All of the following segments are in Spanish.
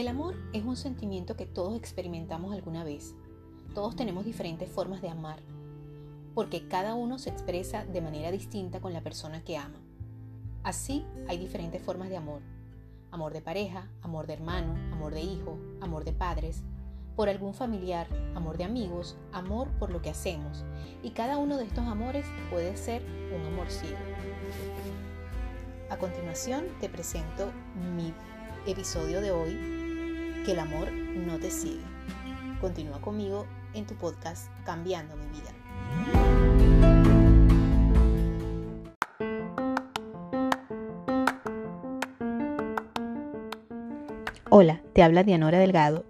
El amor es un sentimiento que todos experimentamos alguna vez. Todos tenemos diferentes formas de amar, porque cada uno se expresa de manera distinta con la persona que ama. Así hay diferentes formas de amor. Amor de pareja, amor de hermano, amor de hijo, amor de padres, por algún familiar, amor de amigos, amor por lo que hacemos. Y cada uno de estos amores puede ser un amor ciego. A continuación te presento mi episodio de hoy que el amor no te sigue. Continúa conmigo en tu podcast Cambiando mi vida. Hola, te habla Dianora Delgado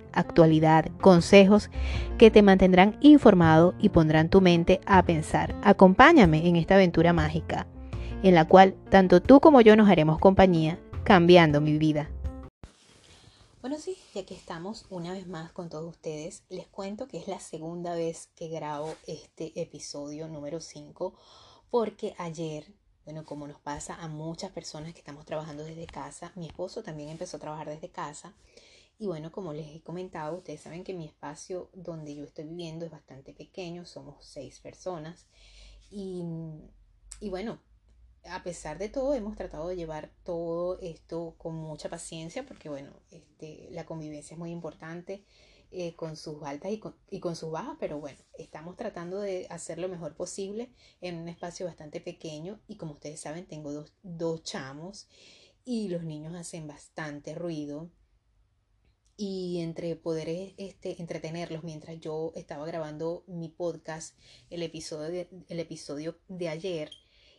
actualidad, consejos que te mantendrán informado y pondrán tu mente a pensar. Acompáñame en esta aventura mágica, en la cual tanto tú como yo nos haremos compañía, cambiando mi vida. Bueno, sí, ya que estamos una vez más con todos ustedes, les cuento que es la segunda vez que grabo este episodio número 5, porque ayer, bueno, como nos pasa a muchas personas que estamos trabajando desde casa, mi esposo también empezó a trabajar desde casa, y bueno, como les he comentado, ustedes saben que mi espacio donde yo estoy viviendo es bastante pequeño, somos seis personas. Y, bueno, a pesar de todo, hemos tratado de llevar todo esto con mucha paciencia, porque bueno, este, la convivencia es muy importante. Eh, con sus altas y con, y con, sus bajas, pero bueno, estamos tratando de hacer lo mejor posible en un espacio bastante pequeño y como ustedes saben tengo dos, dos chamos y los niños hacen bastante ruido y entre poder eh, este, entretenerlos mientras yo estaba grabando mi podcast, el episodio de, el episodio de ayer,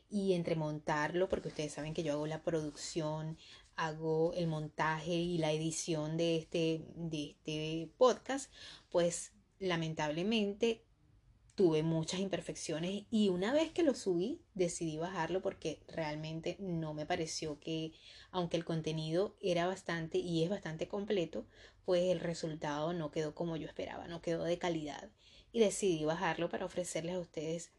y entre montarlo, porque ustedes saben que yo hago la producción, hago el montaje y la edición de este, de este podcast, pues lamentablemente tuve muchas imperfecciones y una vez que lo subí decidí bajarlo porque realmente no me pareció que aunque el contenido era bastante y es bastante completo pues el resultado no quedó como yo esperaba no quedó de calidad. Y decidí bajarlo para ofrecerles a ustedes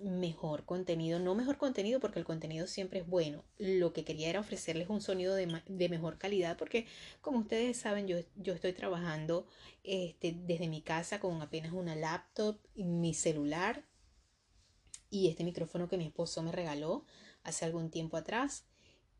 mejor contenido, no mejor contenido porque el contenido siempre es bueno. Lo que quería era ofrecerles un sonido de, mejor calidad porque como ustedes saben yo, yo estoy trabajando este, desde mi casa con apenas una laptop, mi celular y este micrófono que mi esposo me regaló hace algún tiempo atrás.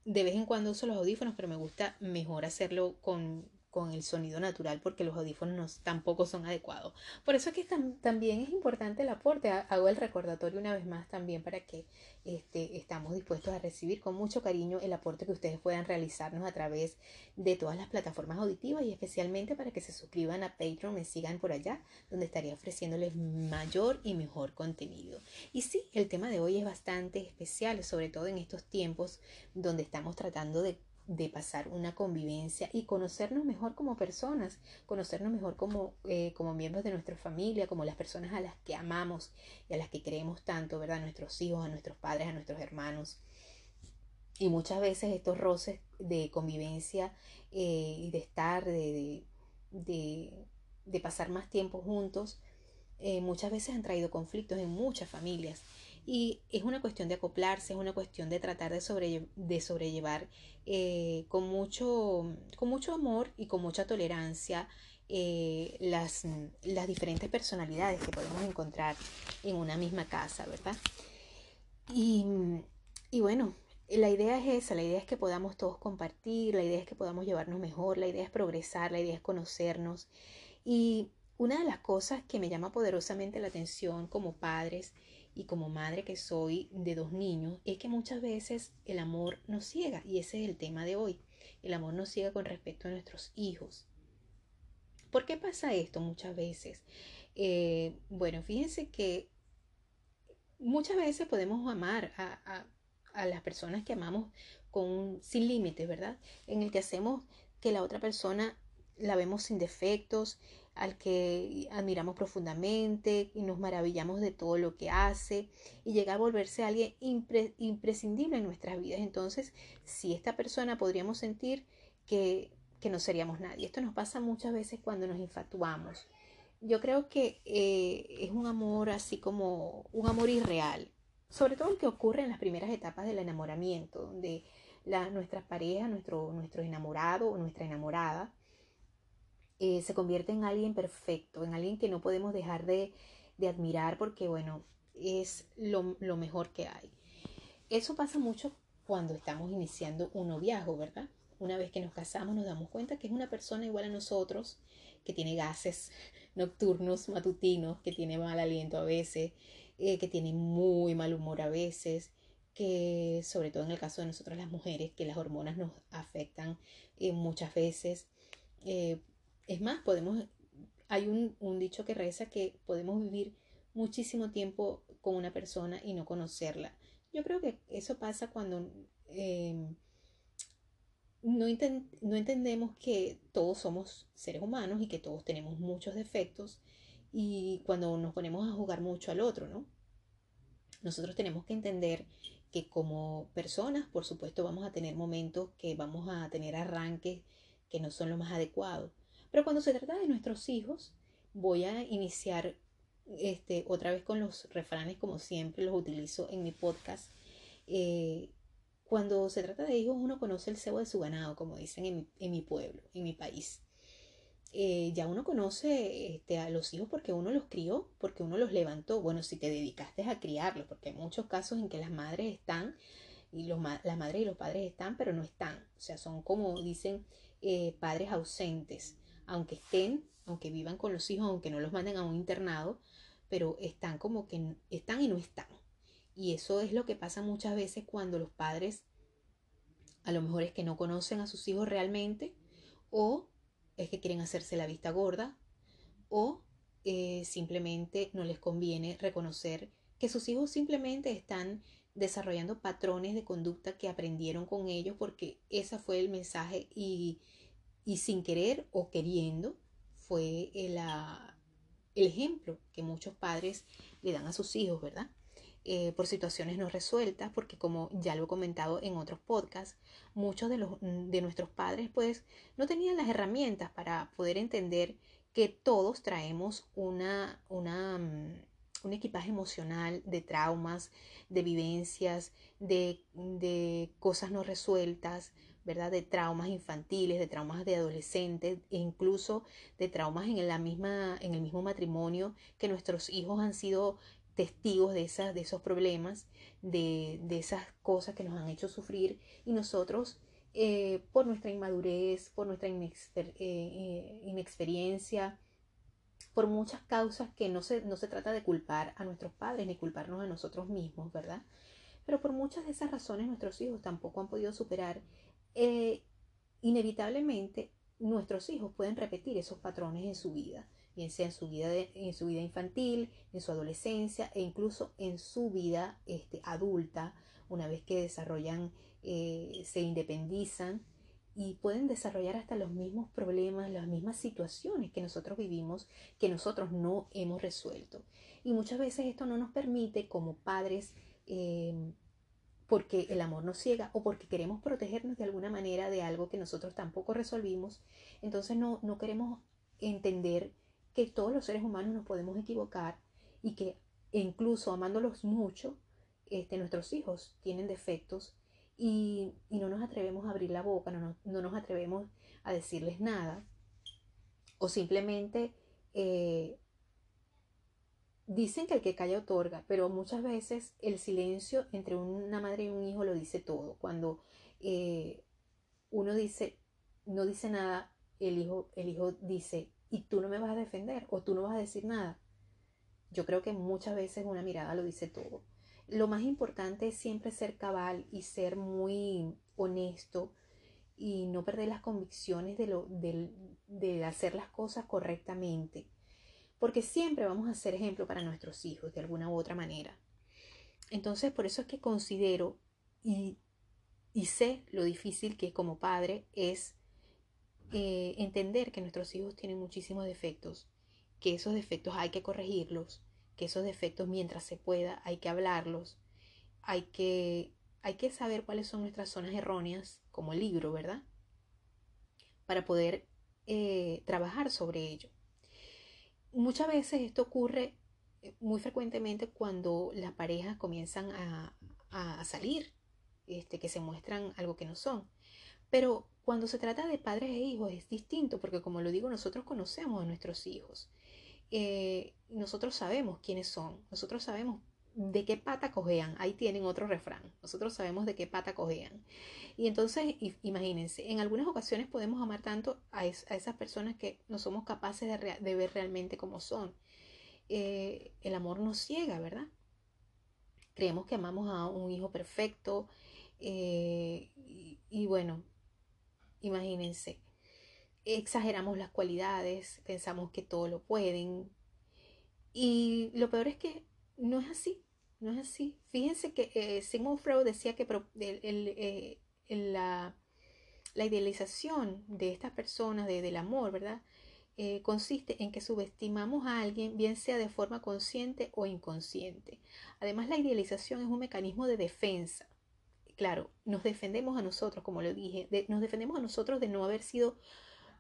De vez en cuando uso los audífonos, pero me gusta mejor hacerlo con, con el sonido natural porque los audífonos tampoco son adecuados. Por eso es que también es importante el aporte. Hago el recordatorio una vez más también para que este, estamos dispuestos a recibir con mucho cariño el aporte que ustedes puedan realizarnos a través de todas las plataformas auditivas y especialmente para que se suscriban a Patreon, me sigan por allá, donde estaría ofreciéndoles mayor y mejor contenido. Y sí, el tema de hoy es bastante especial, sobre todo en estos tiempos donde estamos tratando de de pasar una convivencia y conocernos mejor como personas, conocernos mejor como, eh, como miembros de nuestra familia, como las personas a las que amamos y a las que queremos tanto, ¿verdad? A nuestros hijos, a nuestros padres, a nuestros hermanos. Y muchas veces estos roces de convivencia eh, y de estar, de, de, de, pasar más tiempo juntos, eh, muchas veces han traído conflictos en muchas familias. Y es una cuestión de acoplarse, es una cuestión de tratar de, sobrellevar eh, con, mucho, con mucho amor y con mucha tolerancia eh, las, las diferentes personalidades que podemos encontrar en una misma casa, ¿verdad? Y, y bueno, la idea es esa, la idea es que podamos todos compartir, la idea es que podamos llevarnos mejor, la idea es progresar, la idea es conocernos. Y una de las cosas que me llama poderosamente la atención como padres y como madre que soy de dos niños, es que muchas veces el amor nos ciega y ese es el tema de hoy. El amor nos ciega con respecto a nuestros hijos. ¿Por qué pasa esto muchas veces? Eh, bueno, fíjense que muchas veces podemos amar a, a, las personas que amamos con sin límites, ¿verdad? En el que hacemos que la otra persona la vemos sin defectos, al que admiramos profundamente y nos maravillamos de todo lo que hace y llega a volverse alguien imprescindible en nuestras vidas. Entonces, si esta persona podríamos sentir que, que no seríamos nadie. Esto nos pasa muchas veces cuando nos infatuamos. Yo creo que eh, es un amor así como un amor irreal, sobre todo el que ocurre en las primeras etapas del enamoramiento, donde la, nuestras parejas, nuestro, nuestro enamorado o nuestra enamorada, eh, se convierte en alguien perfecto, en alguien que no podemos dejar de, admirar porque, bueno, es lo, lo, mejor que hay. Eso pasa mucho cuando estamos iniciando un noviazgo, ¿verdad? Una vez que nos casamos nos damos cuenta que es una persona igual a nosotros, que tiene gases nocturnos, matutinos, que tiene mal aliento a veces, eh, que tiene muy mal humor a veces, que sobre todo en el caso de nosotras las mujeres, que las hormonas nos afectan eh, muchas veces. Es más, podemos, hay un, dicho que reza que podemos vivir muchísimo tiempo con una persona y no conocerla. Yo creo que eso pasa cuando em, no, entendemos que todos somos seres humanos y que todos tenemos muchos defectos y cuando nos ponemos a jugar mucho al otro, ¿no? Nosotros tenemos que entender que como personas, por supuesto, vamos a tener momentos que vamos a tener arranques que no son lo más adecuados pero cuando se trata de nuestros hijos, voy a iniciar este, otra vez con los refranes como siempre los utilizo en mi podcast. Eh, cuando se trata de hijos, uno conoce el cebo de su ganado, como dicen en mi, pueblo, en mi país. Eh, ya uno conoce este, a los hijos porque uno los crió, porque uno los levantó. Bueno, si te dedicaste a criarlos, porque hay muchos casos en que las madres están y los, las madres y los padres están, pero no están. O sea, son como dicen eh, padres ausentes aunque estén, aunque vivan con los hijos, aunque no los manden a un internado, pero están como que están y no están. Y eso es lo que pasa muchas veces cuando los padres a lo mejor es que no conocen a sus hijos realmente o es que quieren hacerse la vista gorda o eh, simplemente no les conviene reconocer que sus hijos simplemente están desarrollando patrones de conducta que aprendieron con ellos porque ese fue el mensaje y y sin querer o queriendo fue el, el ejemplo que muchos padres le dan a sus hijos, ¿verdad? Eh, por situaciones no resueltas, porque como ya lo he comentado en otros podcasts, muchos de, los, de nuestros padres pues no tenían las herramientas para poder entender que todos traemos una, una, mm, un equipaje emocional de traumas, de vivencias, de, de cosas no resueltas, ¿verdad? De traumas infantiles, de traumas de adolescentes e incluso de traumas en, la misma, en el mismo matrimonio que nuestros hijos han sido testigos de, esas, de esos problemas, de, esas cosas que nos han hecho sufrir y nosotros eh, por nuestra inmadurez, por nuestra eh, eh, inexperiencia, por muchas causas que no se, no se trata de culpar a nuestros padres ni culparnos a nosotros mismos, ¿verdad? Pero por muchas de esas razones nuestros hijos tampoco han podido superar eh, inevitablemente nuestros hijos pueden repetir esos patrones en su vida, bien sea en su vida, en su vida infantil, en su adolescencia e incluso en su vida este, adulta, una vez que desarrollan, eh, se independizan y pueden desarrollar hasta los mismos problemas, las mismas situaciones que nosotros vivimos, que nosotros no hemos resuelto. Y muchas veces esto no nos permite como padres eh, porque el amor nos ciega o porque queremos protegernos de alguna manera de algo que nosotros tampoco resolvimos, entonces no, no queremos entender que todos los seres humanos nos podemos equivocar y que incluso amándolos mucho, este, nuestros hijos tienen defectos y, no nos atrevemos a abrir la boca, no, no, nos atrevemos a decirles nada o simplemente eh, Dicen que el que calla otorga, pero muchas veces el silencio entre una madre y un hijo lo dice todo. Cuando eh, uno dice, no dice nada, el hijo, el hijo dice, y tú no me vas a defender o tú no vas a decir nada. Yo creo que muchas veces una mirada lo dice todo. Lo más importante es siempre ser cabal y ser muy honesto y no perder las convicciones de, lo, de hacer las cosas correctamente porque siempre vamos a ser ejemplo para nuestros hijos de alguna u otra manera. Entonces, por eso es que considero y, sé lo difícil que como padre es eh, entender que nuestros hijos tienen muchísimos defectos, que esos defectos hay que corregirlos, que esos defectos mientras se pueda hay que hablarlos, hay que, hay que saber cuáles son nuestras zonas erróneas como libro, ¿verdad? Para poder eh, trabajar sobre ello. Muchas veces esto ocurre eh, muy frecuentemente cuando las parejas comienzan a, a salir, este, que se muestran algo que no son. Pero cuando se trata de padres e hijos es distinto, porque como lo digo, nosotros conocemos a nuestros hijos. Eh, nosotros sabemos quiénes son, nosotros sabemos de qué pata cojean. Ahí tienen otro refrán. Nosotros sabemos de qué pata cojean. Y entonces, imagínense, en algunas ocasiones podemos amar tanto a, esas personas que no somos capaces de, ver realmente cómo son. Eh, el amor nos ciega, ¿verdad? Creemos que amamos a un hijo perfecto. Eh, y bueno, imagínense, exageramos las cualidades, pensamos que todo lo pueden. Y lo peor es que no es así, no es así. Fíjense que eh, Sigmund Freud decía que eh, la, idealización de estas personas, del amor, ¿verdad? Eh, consiste en que subestimamos a alguien, bien sea de forma consciente o inconsciente. Además, la idealización es un mecanismo de defensa. Claro, nos defendemos a nosotros, como lo dije, nos defendemos a nosotros de no haber sido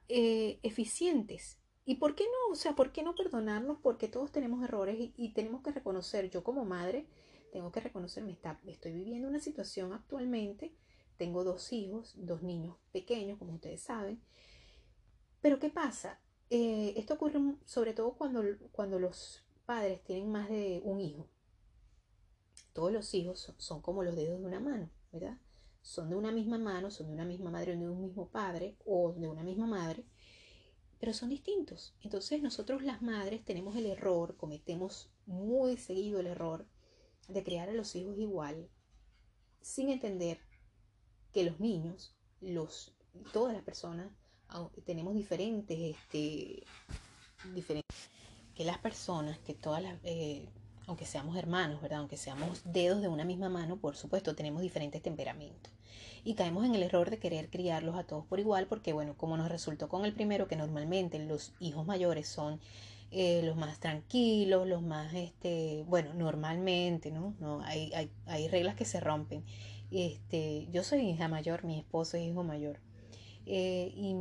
eh, eficientes. ¿Y por qué no? O sea, ¿por qué no perdonarnos? Porque todos tenemos errores y, tenemos que reconocer, yo como madre, tengo que reconocer, me está, estoy viviendo una situación actualmente, tengo dos hijos, dos niños pequeños, como ustedes saben. Pero ¿qué pasa? Eh, esto ocurre sobre todo cuando, cuando los padres tienen más de un hijo. Todos los hijos son como los dedos de una mano, ¿verdad? son de una misma mano, son de una misma madre o de un mismo padre o de una misma madre, pero son distintos. Entonces nosotros las madres tenemos el error, cometemos muy seguido el error de criar a los hijos igual, sin entender que los niños, los, todas las personas, tenemos diferentes, este, diferentes, que las personas, que todas las... Eh, aunque seamos hermanos, ¿verdad? Aunque seamos dedos de una misma mano, por supuesto, tenemos diferentes temperamentos y caemos en el error de querer criarlos a todos por igual porque bueno, como nos resultó con el primero que normalmente los hijos mayores son eh, los más tranquilos, los más, este, bueno, normalmente, ¿no? no hay, hay, hay, reglas que se rompen. Este, yo soy hija mayor, mi esposo es hijo mayor. Eh, y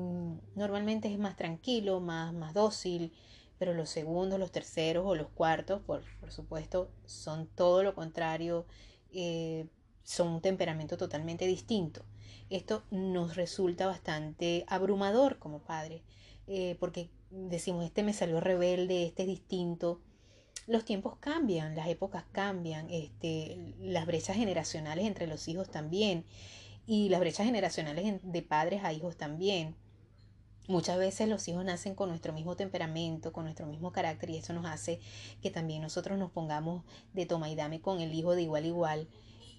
normalmente es más tranquilo, más, más dócil, pero los segundos, los terceros o los cuartos, por, por supuesto, son todo lo contrario. Eh, son un temperamento totalmente distinto. Esto nos resulta bastante abrumador como padre, eh, porque decimos, este me salió rebelde, este es distinto. Los tiempos cambian, las épocas cambian, este, las brechas generacionales entre los hijos también, y las brechas generacionales de padres a hijos también. Muchas veces los hijos nacen con nuestro mismo temperamento, con nuestro mismo carácter y eso nos hace que también nosotros nos pongamos de toma y dame con el hijo de igual a igual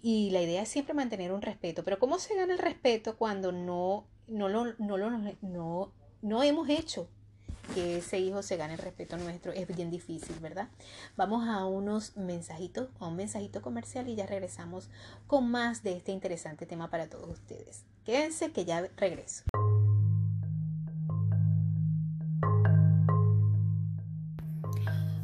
y la idea es siempre mantener un respeto. Pero ¿cómo se gana el respeto cuando no, no, lo, no, lo, no, no hemos hecho que ese hijo se gane el respeto nuestro? Es bien difícil, ¿verdad? Vamos a unos mensajitos, a un mensajito comercial y ya regresamos con más de este interesante tema para todos ustedes. Quédense que ya regreso.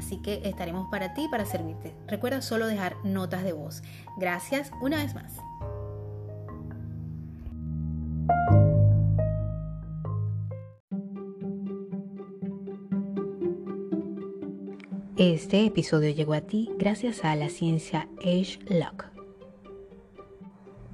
Así que estaremos para ti, para servirte. Recuerda solo dejar notas de voz. Gracias una vez más. Este episodio llegó a ti gracias a la ciencia Age Lock.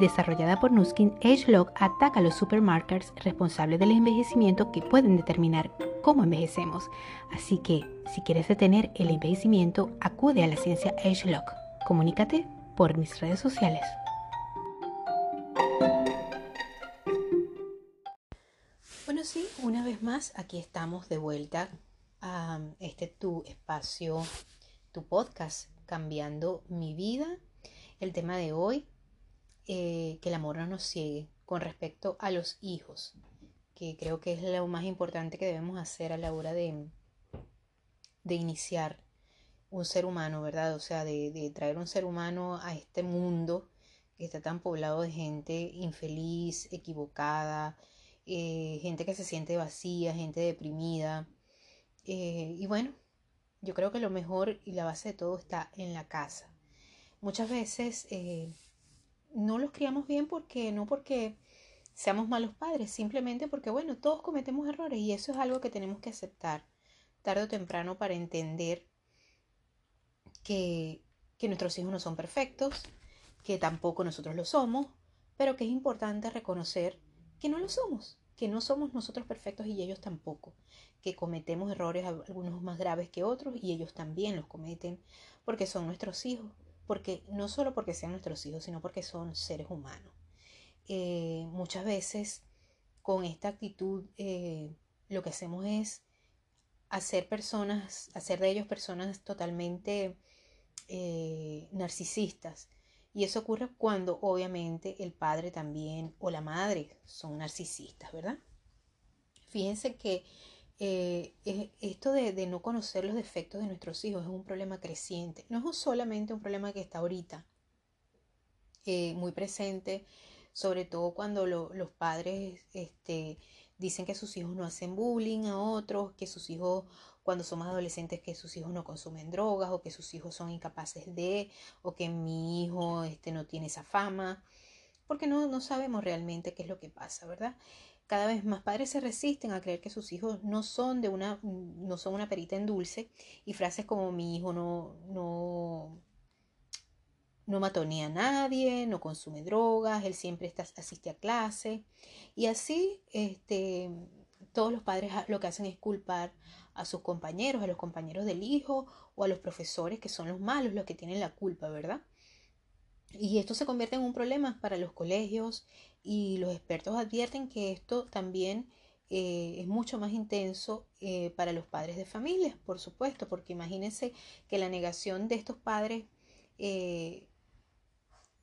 desarrollada por Nuskin, AgeLog ataca a los supermarkers responsables del envejecimiento que pueden determinar cómo envejecemos. Así que, si quieres detener el envejecimiento, acude a la ciencia AgeLog. Comunícate por mis redes sociales. Bueno, sí, una vez más, aquí estamos de vuelta a este tu espacio, tu podcast, cambiando mi vida. El tema de hoy, eh, que el amor no nos ciegue con respecto a los hijos, que creo que es lo más importante que debemos hacer a la hora de, de iniciar un ser humano, ¿verdad? O sea, de, traer un ser humano a este mundo que está tan poblado de gente infeliz, equivocada, eh, gente que se siente vacía, gente deprimida. Eh, y bueno, yo creo que lo mejor y la base de todo está en la casa. Muchas veces no los criamos bien porque no porque seamos malos padres, simplemente porque, bueno, todos cometemos errores y eso es algo que tenemos que aceptar tarde o temprano para entender que, que nuestros hijos no son perfectos, que tampoco nosotros lo somos, pero que es importante reconocer que no lo somos, que no somos nosotros perfectos y ellos tampoco, que cometemos errores algunos más graves que otros y ellos también los cometen porque son nuestros hijos porque no solo porque sean nuestros hijos, sino porque son seres humanos. Eh, muchas veces con esta actitud eh, lo que hacemos es hacer personas, hacer de ellos personas totalmente eh, narcisistas. Y eso ocurre cuando obviamente el padre también o la madre son narcisistas, ¿verdad? Fíjense que eh, esto de, no conocer los defectos de nuestros hijos es un problema creciente. No es solamente un problema que está ahorita, eh, muy presente, sobre todo cuando los padres este, dicen que sus hijos no hacen bullying a otros, que sus hijos cuando son más adolescentes que sus hijos no consumen drogas o que sus hijos son incapaces de o que mi hijo este, no tiene esa fama, porque no, no sabemos realmente qué es lo que pasa, ¿verdad? Cada vez más padres se resisten a creer que sus hijos no son de una, no son una perita en dulce y frases como mi hijo no, no, no mató ni a nadie, no consume drogas, él siempre está, asiste a clase. Y así, este, todos los padres lo que hacen es culpar a sus compañeros, a los compañeros del hijo o a los profesores que son los malos, los que tienen la culpa, ¿verdad? Y esto se convierte en un problema para los colegios y los expertos advierten que esto también eh, es mucho más intenso eh, para los padres de familias, por supuesto, porque imagínense que la negación de estos padres eh,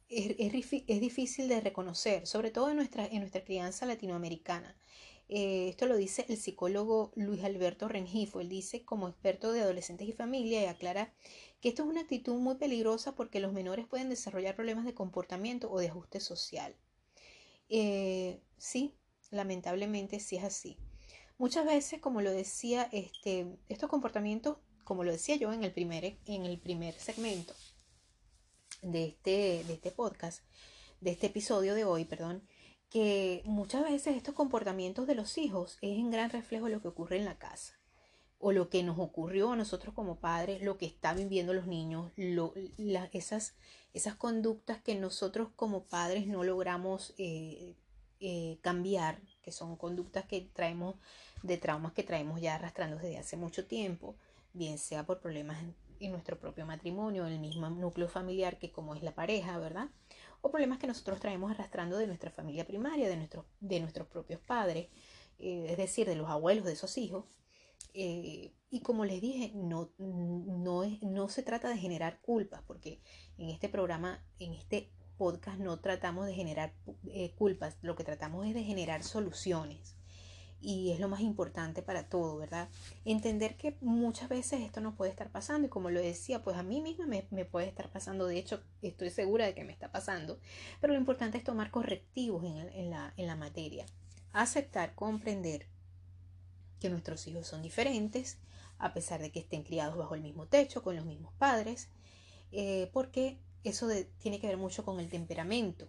es, difícil de reconocer, sobre todo en nuestra, en nuestra crianza latinoamericana. esto lo dice el psicólogo Luis Alberto Rengifo. Él dice, como experto de adolescentes y familia, y aclara que esto es una actitud muy peligrosa porque los menores pueden desarrollar problemas de comportamiento o de ajuste social. Eh, sí, lamentablemente sí es así. Muchas veces, como lo decía, este, estos comportamientos, como lo decía yo en el primer, en el primer segmento de este, de este podcast, de este episodio de hoy, perdón, que muchas veces estos comportamientos de los hijos es en gran reflejo de lo que ocurre en la casa o lo que nos ocurrió a nosotros como padres, lo que están viviendo los niños, esas, esas conductas que nosotros como padres no logramos eh, eh, cambiar, que son conductas que traemos de traumas que traemos ya arrastrando desde hace mucho tiempo, bien sea por problemas en, nuestro propio matrimonio, en el mismo núcleo familiar que como es la pareja, ¿verdad? O problemas que nosotros traemos arrastrando de nuestra familia primaria, de, nuestros de nuestros propios padres, eh, es decir, de los abuelos de esos hijos eh, y como les dije, no, no, es, no se trata de generar culpas, porque en este programa, en este podcast, no tratamos de generar eh, culpas, lo que tratamos es de generar soluciones. Y es lo más importante para todo, ¿verdad? Entender que muchas veces esto no puede estar pasando. Y como lo decía, pues a mí misma me, puede estar pasando. De hecho, estoy segura de que me está pasando. Pero lo importante es tomar correctivos en, en, la, en la materia. Aceptar, comprender que nuestros hijos son diferentes, a pesar de que estén criados bajo el mismo techo, con los mismos padres, eh, porque eso tiene que ver mucho con el temperamento.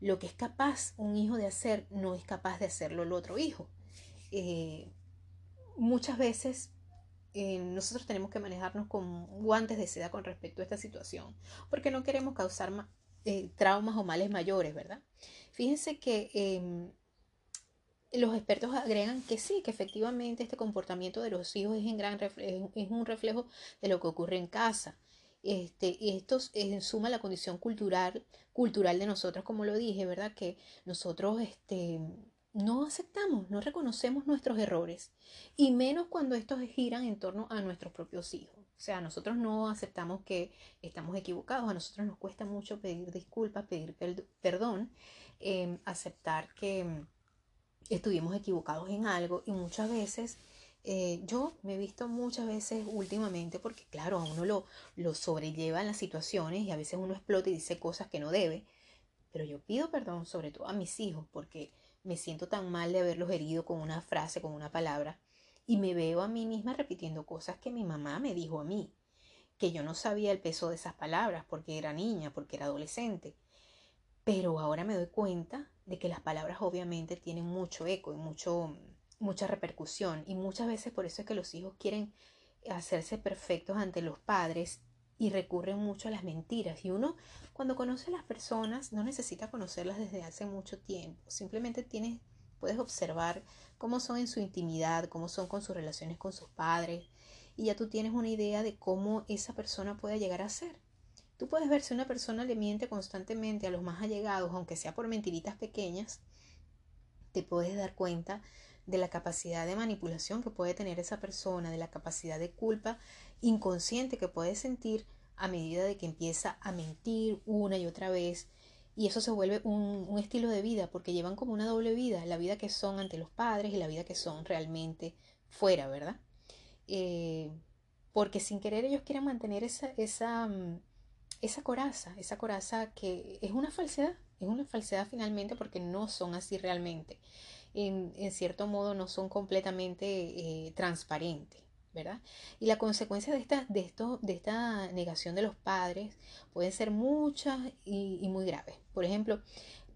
Lo que es capaz un hijo de hacer no es capaz de hacerlo el otro hijo. Eh, muchas veces eh, nosotros tenemos que manejarnos con guantes de seda con respecto a esta situación, porque no queremos causar traumas o males mayores, ¿verdad? Fíjense que em, los expertos agregan que sí, que efectivamente este comportamiento de los hijos es, en gran es un reflejo de lo que ocurre en casa. Este, y esto en suma la condición cultural, cultural de nosotros, como lo dije, ¿verdad? Que nosotros este, no aceptamos, no reconocemos nuestros errores, y menos cuando estos giran en torno a nuestros propios hijos. O sea, nosotros no aceptamos que estamos equivocados, a nosotros nos cuesta mucho pedir disculpas, pedir perdón, em, aceptar que estuvimos equivocados en algo y muchas veces eh, yo me he visto muchas veces últimamente porque claro, a uno lo, lo sobrellevan las situaciones y a veces uno explota y dice cosas que no debe, pero yo pido perdón sobre todo a mis hijos porque me siento tan mal de haberlos herido con una frase, con una palabra y me veo a mí misma repitiendo cosas que mi mamá me dijo a mí, que yo no sabía el peso de esas palabras porque era niña, porque era adolescente. Pero ahora me doy cuenta de que las palabras obviamente tienen mucho eco y mucho, mucha repercusión y muchas veces por eso es que los hijos quieren hacerse perfectos ante los padres y recurren mucho a las mentiras. Y uno cuando conoce a las personas no necesita conocerlas desde hace mucho tiempo, simplemente tienes, puedes observar cómo son en su intimidad, cómo son con sus relaciones con sus padres y ya tú tienes una idea de cómo esa persona puede llegar a ser. Tú puedes ver si una persona le miente constantemente a los más allegados, aunque sea por mentiritas pequeñas, te puedes dar cuenta de la capacidad de manipulación que puede tener esa persona, de la capacidad de culpa inconsciente que puede sentir a medida de que empieza a mentir una y otra vez. Y eso se vuelve un, estilo de vida, porque llevan como una doble vida, la vida que son ante los padres y la vida que son realmente fuera, ¿verdad? Eh, porque sin querer ellos quieren mantener esa, esa, mm, esa coraza, esa coraza que es una falsedad, es una falsedad finalmente porque no son así realmente. En, cierto modo no son completamente eh, transparentes, ¿verdad? Y la consecuencia de esta, de, esto, de esta negación de los padres pueden ser muchas y, y muy graves. Por ejemplo,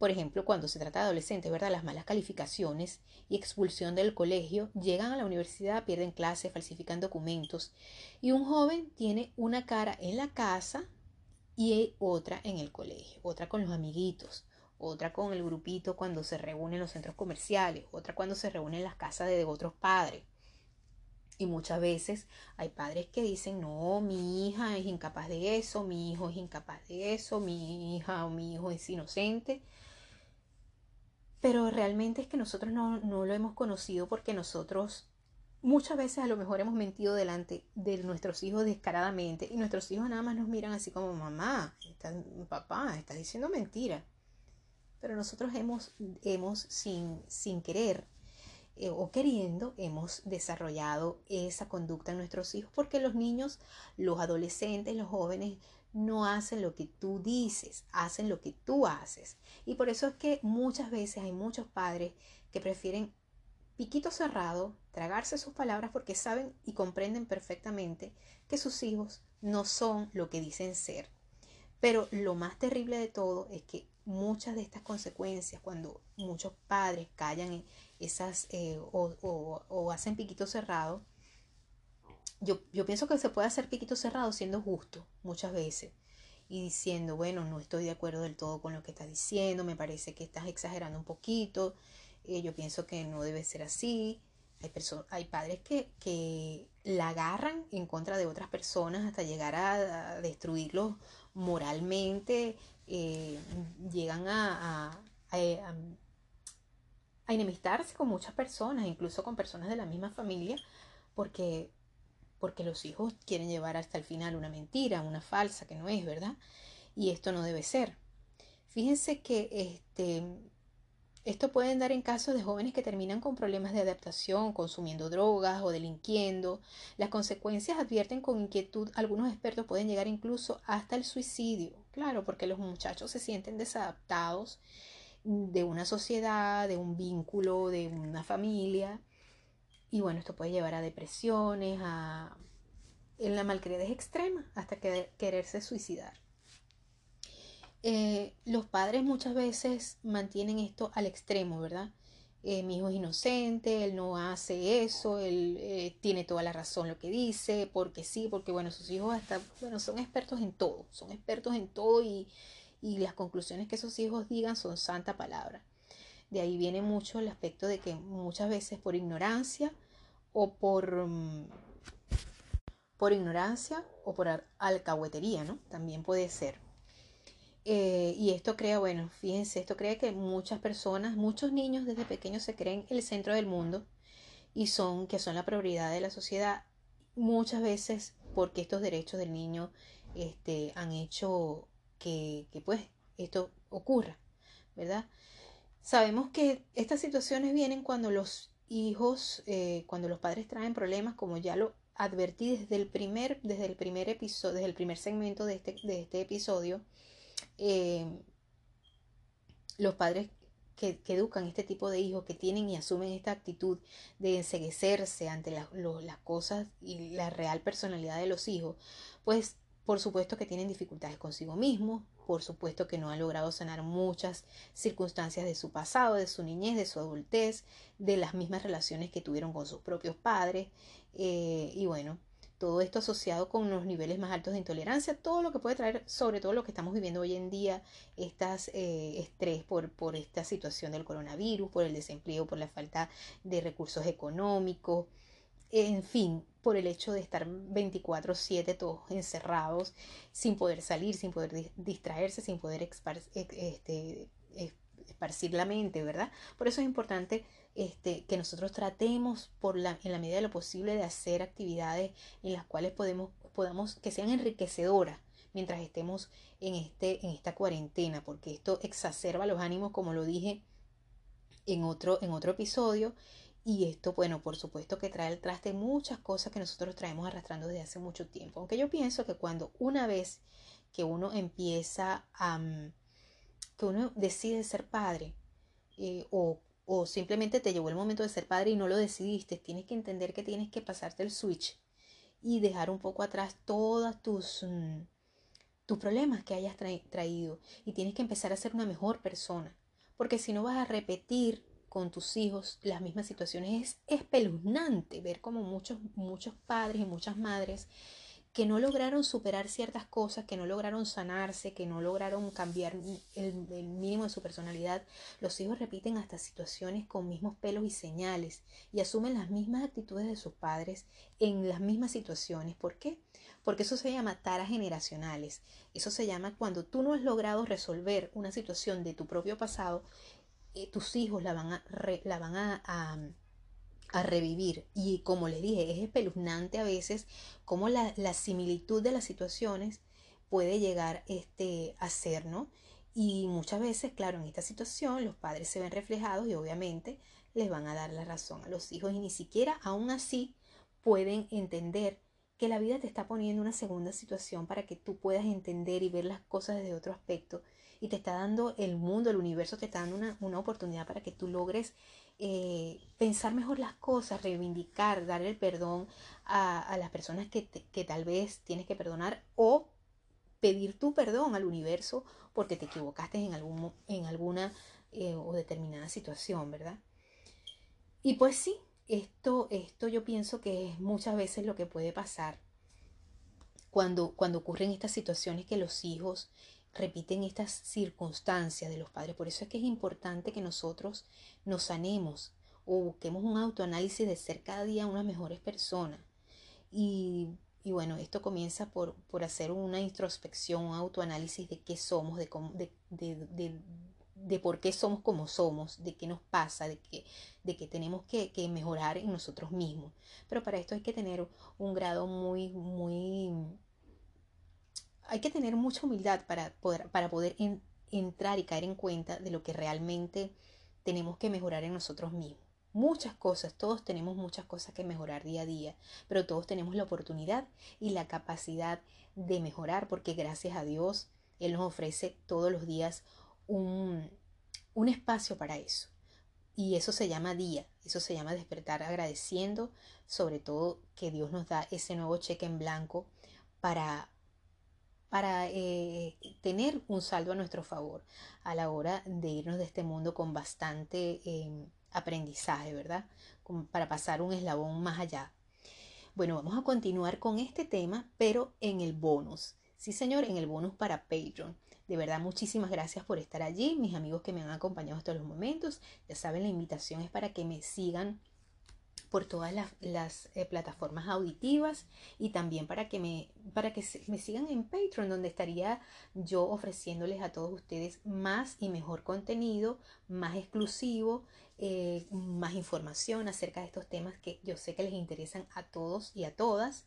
por ejemplo, cuando se trata de adolescentes, ¿verdad? Las malas calificaciones y expulsión del colegio, llegan a la universidad, pierden clases, falsifican documentos y un joven tiene una cara en la casa y otra en el colegio, otra con los amiguitos, otra con el grupito cuando se reúnen en los centros comerciales, otra cuando se reúnen en las casas de otros padres. Y muchas veces hay padres que dicen, no, mi hija es incapaz de eso, mi hijo es incapaz de eso, mi hija o mi hijo es inocente. Pero realmente es que nosotros no, no lo hemos conocido porque nosotros muchas veces a lo mejor hemos mentido delante de nuestros hijos descaradamente y nuestros hijos nada más nos miran así como mamá, papá, estás diciendo mentira. Pero nosotros hemos, hemos sin, sin querer eh, o queriendo, hemos desarrollado esa conducta en nuestros hijos porque los niños, los adolescentes, los jóvenes no hacen lo que tú dices, hacen lo que tú haces. Y por eso es que muchas veces hay muchos padres que prefieren piquito cerrado, tragarse sus palabras porque saben y comprenden perfectamente que sus hijos no son lo que dicen ser. Pero lo más terrible de todo es que muchas de estas consecuencias, cuando muchos padres callan esas eh, o, hacen piquito cerrado, yo, yo pienso que se puede hacer piquito cerrado siendo justo muchas veces y diciendo, bueno, no estoy de acuerdo del todo con lo que estás diciendo, me parece que estás exagerando un poquito, yo pienso que no debe ser así. Hay, hay padres que, la agarran en contra de otras personas hasta llegar a, destruirlos moralmente. Eh, llegan a, a, enemistarse con muchas personas, incluso con personas de la misma familia, porque, porque los hijos quieren llevar hasta el final una mentira, una falsa que no es, ¿verdad? Y esto no debe ser. Fíjense que este, esto puede dar en casos de jóvenes que terminan con problemas de adaptación, consumiendo drogas o delinquiendo. Las consecuencias advierten con inquietud. Algunos expertos pueden llegar incluso hasta el suicidio. Claro, porque los muchachos se sienten desadaptados de una sociedad, de un vínculo, de una familia. y bueno, esto puede llevar a depresiones, a en la malcriadez extrema, hasta que, quererse suicidar. Eh, los padres muchas veces mantienen esto al extremo, ¿verdad? Eh, mi hijo es inocente, él no hace eso, él eh, tiene toda la razón lo que dice, porque sí, porque bueno, sus hijos hasta, bueno, son expertos en todo, son expertos en todo y, las conclusiones que sus hijos digan son santa palabra. De ahí viene mucho el aspecto de que muchas veces por ignorancia o por, mm, por ignorancia o por alcahuetería, ¿no? También puede ser. Eh, y esto crea, bueno, fíjense, esto crea que muchas personas, muchos niños desde pequeños se creen el centro del mundo y son, que son la prioridad de la sociedad, muchas veces porque estos derechos del niño este, han hecho que, que pues esto ocurra, ¿verdad? Sabemos que estas situaciones vienen cuando los hijos, eh, cuando los padres traen problemas, como ya lo advertí desde el primer, desde el primer episodio, desde el primer segmento de este, de este episodio, eh, los padres que, educan este tipo de hijos, que tienen y asumen esta actitud de enseguecerse ante las cosas y la real personalidad de los hijos, pues por supuesto que tienen dificultades consigo mismos, por supuesto que no han logrado sanar muchas circunstancias de su pasado, de su niñez, de su adultez, de las mismas relaciones que tuvieron con sus propios padres. Eh, y bueno, todo esto asociado con los niveles más altos de intolerancia, todo lo que puede traer, sobre todo lo que estamos viviendo hoy en día, estas eh, estrés por, por esta situación del coronavirus, por el desempleo, por la falta de recursos económicos, en fin, por el hecho de estar 24/7 todos encerrados, sin poder salir, sin poder distraerse, sin poder este, esparcir la mente, ¿verdad? Por eso es importante este, que nosotros tratemos por la, en la medida de lo posible de hacer actividades en las cuales podemos, podamos, que sean enriquecedoras mientras estemos en, este, en esta cuarentena, porque esto exacerba los ánimos, como lo dije en otro, en otro episodio, y esto, bueno, por supuesto que trae al traste muchas cosas que nosotros traemos arrastrando desde hace mucho tiempo. Aunque yo pienso que cuando una vez que uno empieza a... Mm, que uno decide ser padre eh, o, o simplemente te llegó el momento de ser padre y no lo decidiste, tienes que entender que tienes que pasarte el switch y dejar un poco atrás todos tus, mm, tus problemas que hayas traído y tienes que empezar a ser una mejor persona. Porque si no vas a repetir con tus hijos las mismas situaciones. Es espeluznante ver como muchos, muchos padres y muchas madres que no lograron superar ciertas cosas, que no lograron sanarse, que no lograron cambiar el, mínimo de su personalidad, los hijos repiten hasta situaciones con mismos pelos y señales y asumen las mismas actitudes de sus padres en las mismas situaciones. ¿Por qué? Porque eso se llama taras generacionales. Eso se llama cuando tú no has logrado resolver una situación de tu propio pasado eh, tus hijos la van, a, la van a, a, revivir. Y como les dije, es espeluznante a veces cómo la, la similitud de las situaciones puede llegar este, a ser, ¿no? Y muchas veces, claro, en esta situación los padres se ven reflejados y obviamente les van a dar la razón a los hijos y ni siquiera aún así pueden entender que la vida te está poniendo una segunda situación para que tú puedas entender y ver las cosas desde otro aspecto y te está dando el mundo, el universo, te está dando una, oportunidad para que tú logres eh, pensar mejor las cosas, reivindicar, dar el perdón a, las personas que, que tal vez tienes que perdonar o pedir tu perdón al universo porque te equivocaste en, algún, en alguna eh, o determinada situación, ¿verdad? Y pues sí, esto, esto yo pienso que es muchas veces lo que puede pasar cuando, cuando ocurren estas situaciones que los hijos repiten estas circunstancias de los padres. Por eso es que es importante que nosotros nos sanemos o busquemos un autoanálisis de ser cada día unas mejores personas. Y, y bueno, esto comienza por, por, hacer una introspección, un autoanálisis de qué somos, de, de, de, de, por qué somos como somos, de qué nos pasa, de que, de tenemos que, que, mejorar en nosotros mismos. Pero para esto hay que tener un grado muy, muy hay que tener mucha humildad para poder, para poder entrar y caer en cuenta de lo que realmente tenemos que mejorar en nosotros mismos. Muchas cosas, todos tenemos muchas cosas que mejorar día a día, pero todos tenemos la oportunidad y la capacidad de mejorar porque gracias a Dios Él nos ofrece todos los días un, un espacio para eso. y eso se llama día, eso se llama despertar agradeciendo, sobre todo que Dios nos da ese nuevo cheque en blanco para, para eh, tener un saldo a nuestro favor a la hora de irnos de este mundo con bastante em, aprendizaje, ¿verdad? para pasar un eslabón más allá. Bueno, vamos a continuar con este tema, pero en el bonus. Sí, señor, en el bonus para Patreon. De verdad, muchísimas gracias por estar allí, mis amigos que me han acompañado hasta los momentos. Ya saben, la invitación es para que me sigan por todas las, eh, plataformas auditivas y también para que, me, para que me sigan en Patreon, donde estaría yo ofreciéndoles a todos ustedes más y mejor contenido, más exclusivo, eh, más información acerca de estos temas que yo sé que les interesan a todos y a todas.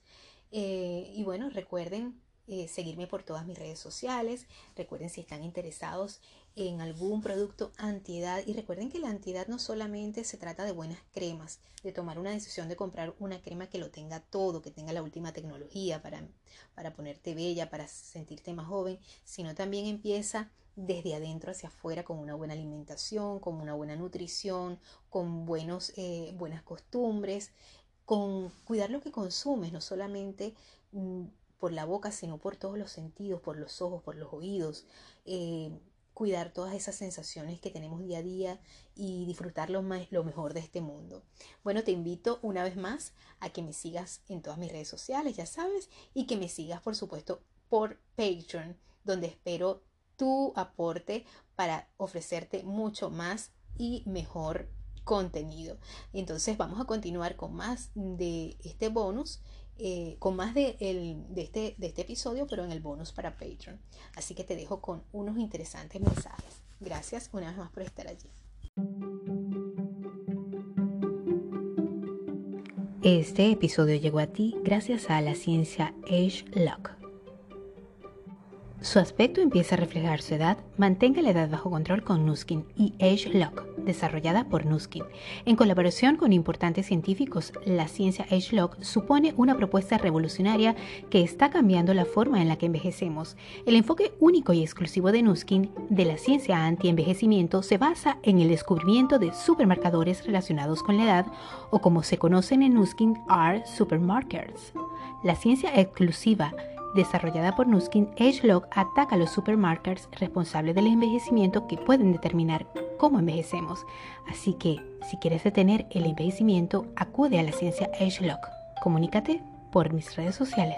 Eh, y bueno, recuerden seguirme por todas mis redes sociales. Recuerden si están interesados en algún producto antiedad. Y recuerden que la antiedad no solamente se trata de buenas cremas, de tomar una decisión de comprar una crema que lo tenga todo, que tenga la última tecnología para, para ponerte bella, para sentirte más joven, sino también empieza desde adentro hacia afuera con una buena alimentación, con una buena nutrición, con buenos, eh, buenas costumbres, con cuidar lo que consumes, no solamente mm, por la boca, sino por todos los sentidos, por los ojos, por los oídos. Eh, cuidar todas esas sensaciones que tenemos día a día y disfrutar lo, más, lo mejor de este mundo. Bueno, te invito una vez más a que me sigas en todas mis redes sociales, ya sabes, y que me sigas, por supuesto, por Patreon, donde espero tu aporte para ofrecerte mucho más y mejor contenido. Entonces vamos a continuar con más de este bonus eh, con más de, este, de este episodio, pero en el bonus para Patreon. Así que te dejo con unos interesantes mensajes. Gracias una vez más por estar allí. Este episodio llegó a ti gracias a la ciencia Age Lock. Su aspecto empieza a reflejar su edad. Mantenga la edad bajo control con Nuskin y Age Lock desarrollada por Nuskin. En colaboración con importantes científicos, la ciencia Age-Lock supone una propuesta revolucionaria que está cambiando la forma en la que envejecemos. El enfoque único y exclusivo de Nuskin de la ciencia anti-envejecimiento se basa en el descubrimiento de supermarcadores relacionados con la edad o como se conocen en Nuskin, are supermarkers. La ciencia exclusiva desarrollada por Nuskin, AgeLog ataca a los supermarkers responsables del envejecimiento que pueden determinar cómo envejecemos. Así que, si quieres detener el envejecimiento, acude a la ciencia AgeLog. Comunícate por mis redes sociales.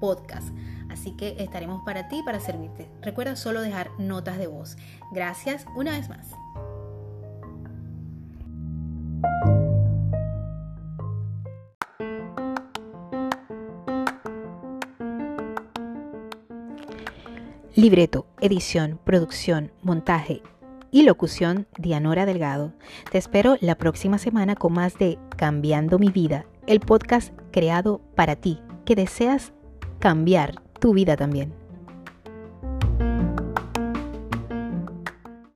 podcast. Así que estaremos para ti, para servirte. Recuerda solo dejar notas de voz. Gracias una vez más. Libreto, edición, producción, montaje y locución Dianora Delgado. Te espero la próxima semana con más de Cambiando mi vida, el podcast creado para ti que deseas cambiar tu vida también.